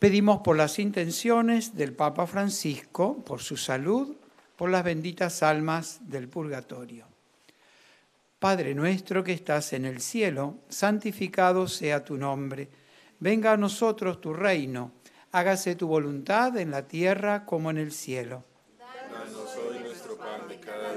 Pedimos por las intenciones del Papa Francisco, por su salud, por las benditas almas del purgatorio. Padre nuestro que estás en el cielo, santificado sea tu nombre. Venga a nosotros tu reino. Hágase tu voluntad en la tierra como en el cielo.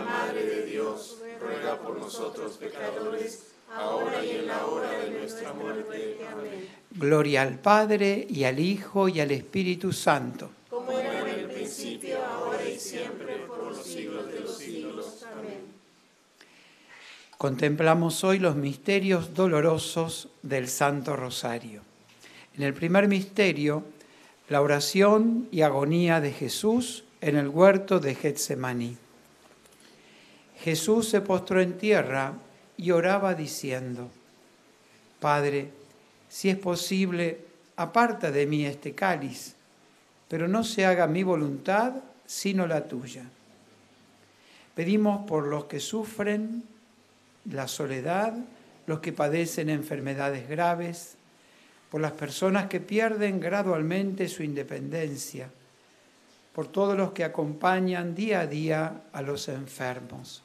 Madre de Dios, ruega por nosotros pecadores, ahora y en la hora de nuestra muerte. Amén. Gloria al Padre y al Hijo y al Espíritu Santo. Como era en el principio, ahora y siempre, por los siglos de los siglos. Amén. Contemplamos hoy los misterios dolorosos del Santo Rosario. En el primer misterio, la oración y agonía de Jesús en el huerto de Getsemaní. Jesús se postró en tierra y oraba diciendo, Padre, si es posible, aparta de mí este cáliz, pero no se haga mi voluntad sino la tuya. Pedimos por los que sufren la soledad, los que padecen enfermedades graves, por las personas que pierden gradualmente su independencia, por todos los que acompañan día a día a los enfermos.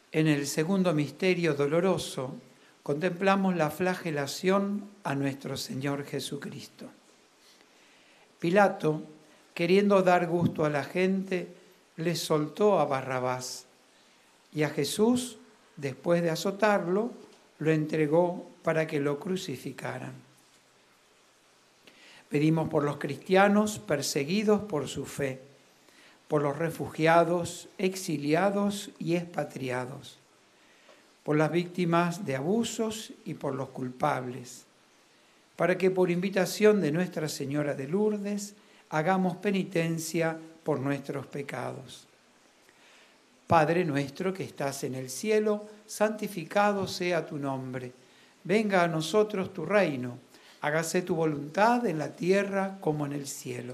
En el segundo misterio doloroso contemplamos la flagelación a nuestro Señor Jesucristo. Pilato, queriendo dar gusto a la gente, le soltó a Barrabás y a Jesús, después de azotarlo, lo entregó para que lo crucificaran. Pedimos por los cristianos perseguidos por su fe por los refugiados, exiliados y expatriados, por las víctimas de abusos y por los culpables, para que por invitación de Nuestra Señora de Lourdes hagamos penitencia por nuestros pecados. Padre nuestro que estás en el cielo, santificado sea tu nombre. Venga a nosotros tu reino. Hágase tu voluntad en la tierra como en el cielo.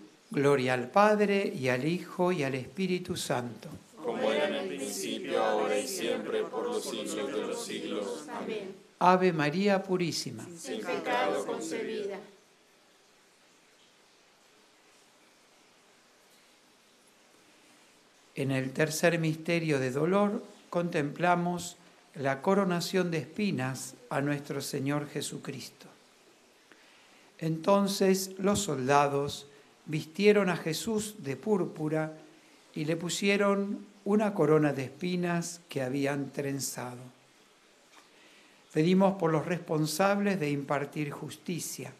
Gloria al Padre y al Hijo y al Espíritu Santo. Como era en el principio, ahora y siempre, por los siglos de los siglos. Amén. Ave María Purísima. Sin pecado concebida. En el tercer misterio de dolor contemplamos la coronación de espinas a nuestro Señor Jesucristo. Entonces los soldados vistieron a Jesús de púrpura y le pusieron una corona de espinas que habían trenzado. Pedimos por los responsables de impartir justicia,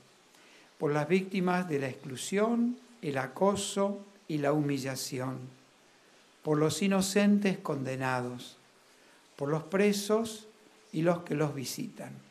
por las víctimas de la exclusión, el acoso y la humillación, por los inocentes condenados, por los presos y los que los visitan.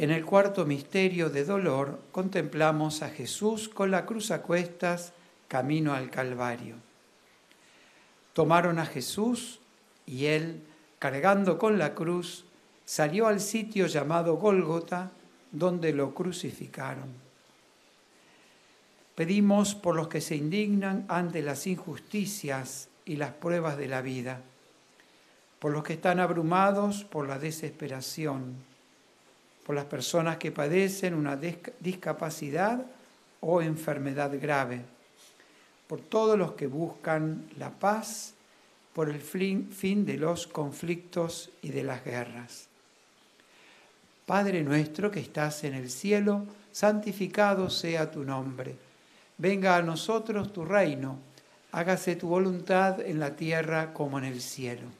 En el cuarto misterio de dolor contemplamos a Jesús con la cruz a cuestas, camino al Calvario. Tomaron a Jesús y él, cargando con la cruz, salió al sitio llamado Gólgota, donde lo crucificaron. Pedimos por los que se indignan ante las injusticias y las pruebas de la vida, por los que están abrumados por la desesperación, por las personas que padecen una discapacidad o enfermedad grave, por todos los que buscan la paz, por el fin de los conflictos y de las guerras. Padre nuestro que estás en el cielo, santificado sea tu nombre. Venga a nosotros tu reino, hágase tu voluntad en la tierra como en el cielo.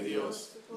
Dios,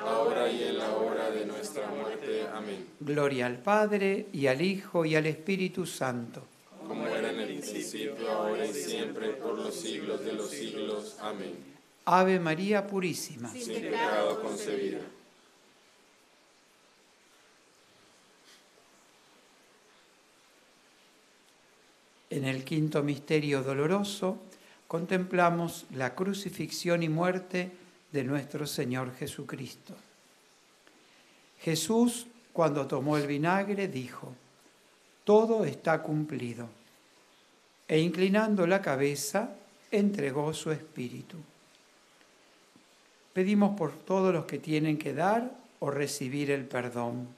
ahora y en la hora de nuestra muerte. Amén. Gloria al Padre y al Hijo y al Espíritu Santo. Como era en el principio, ahora y siempre, por los siglos de los siglos. Amén. Ave María Purísima. Sin pecado concebida. En el quinto misterio doloroso contemplamos la crucifixión y muerte de nuestro Señor Jesucristo. Jesús, cuando tomó el vinagre, dijo, todo está cumplido, e inclinando la cabeza, entregó su espíritu. Pedimos por todos los que tienen que dar o recibir el perdón,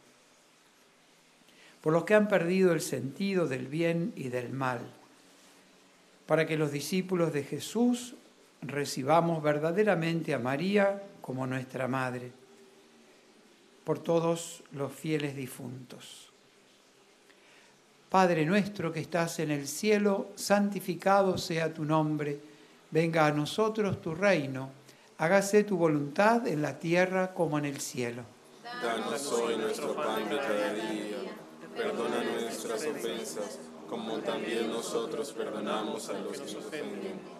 por los que han perdido el sentido del bien y del mal, para que los discípulos de Jesús recibamos verdaderamente a María como nuestra Madre, por todos los fieles difuntos. Padre nuestro que estás en el cielo, santificado sea tu nombre, venga a nosotros tu reino, hágase tu voluntad en la tierra como en el cielo. Danos hoy nuestro pan de cada día, perdona nuestras ofensas, como también nosotros perdonamos a los que nos ofenden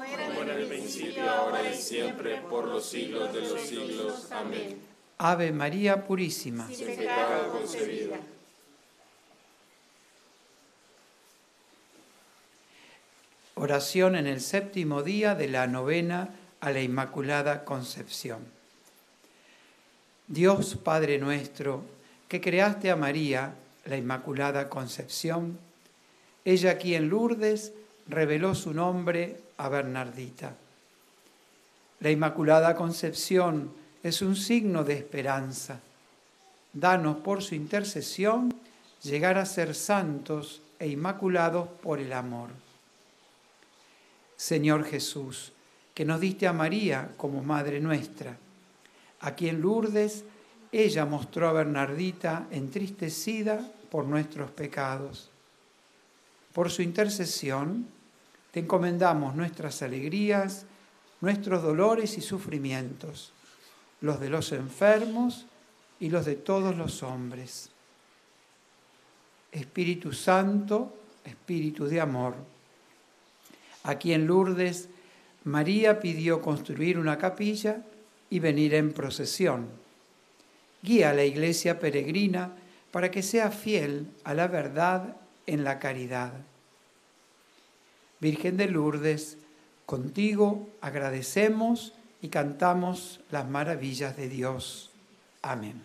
ahora y siempre, por los siglos de los siglos. Amén. Ave María Purísima. Oración en el séptimo día de la novena a la Inmaculada Concepción. Dios Padre nuestro, que creaste a María, la Inmaculada Concepción, ella aquí en Lourdes reveló su nombre a Bernardita. La Inmaculada Concepción es un signo de esperanza. Danos por su intercesión llegar a ser santos e inmaculados por el amor. Señor Jesús, que nos diste a María como Madre nuestra, a quien Lourdes ella mostró a Bernardita entristecida por nuestros pecados. Por su intercesión, te encomendamos nuestras alegrías, nuestros dolores y sufrimientos, los de los enfermos y los de todos los hombres. Espíritu Santo, Espíritu de amor, Aquí en Lourdes, María pidió construir una capilla y venir en procesión. Guía a la iglesia peregrina para que sea fiel a la verdad en la caridad. Virgen de Lourdes, contigo agradecemos y cantamos las maravillas de Dios. Amén.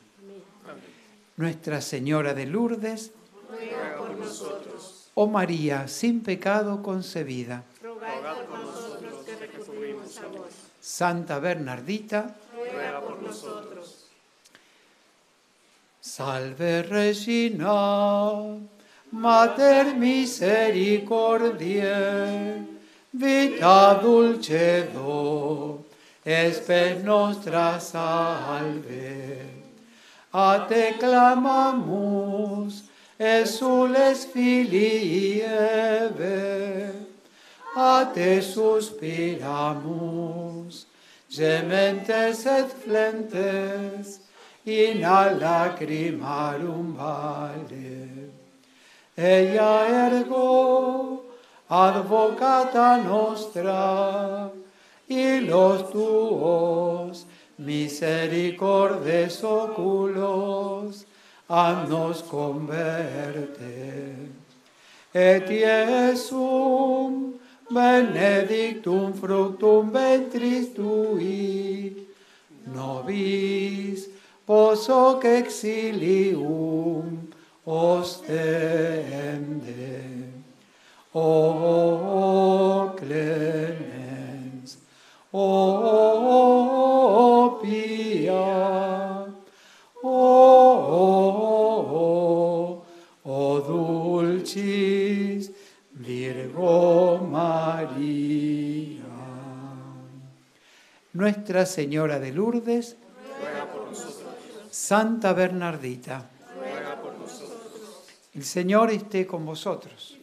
Nuestra Señora de Lourdes, ruega por nosotros. Oh María, sin pecado concebida Santa Bernardita, ruega por nosotros. Salve Regina, Mater misericordiae, vita dulcedo, esper nostra salve. A te clamamus, exules filii Eve, a te suspiramus, gementes et flentes, in a lacrimarum vale. Ella ergo, advocata nostra, y los tuos misericordes oculos, nos converte. Et Iesum, benedictum fructum ventris tui, nobis posoc exilium ostende. O clemens, o pia, o, o dulcis Virgo María. Nuestra Señora de Lourdes, ruega por nosotros. Santa Bernardita, ruega por nosotros. el Señor esté con vosotros.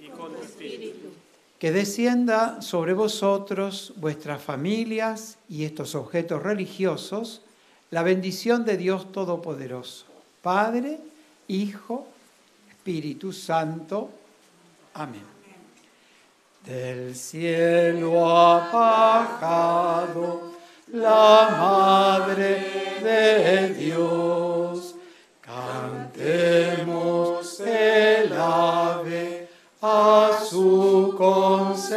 Que descienda sobre vosotros, vuestras familias y estos objetos religiosos, la bendición de Dios Todopoderoso, Padre, Hijo, Espíritu Santo. Amén. Del cielo ha bajado la Madre de Dios. Cantemos el ave a su concepción.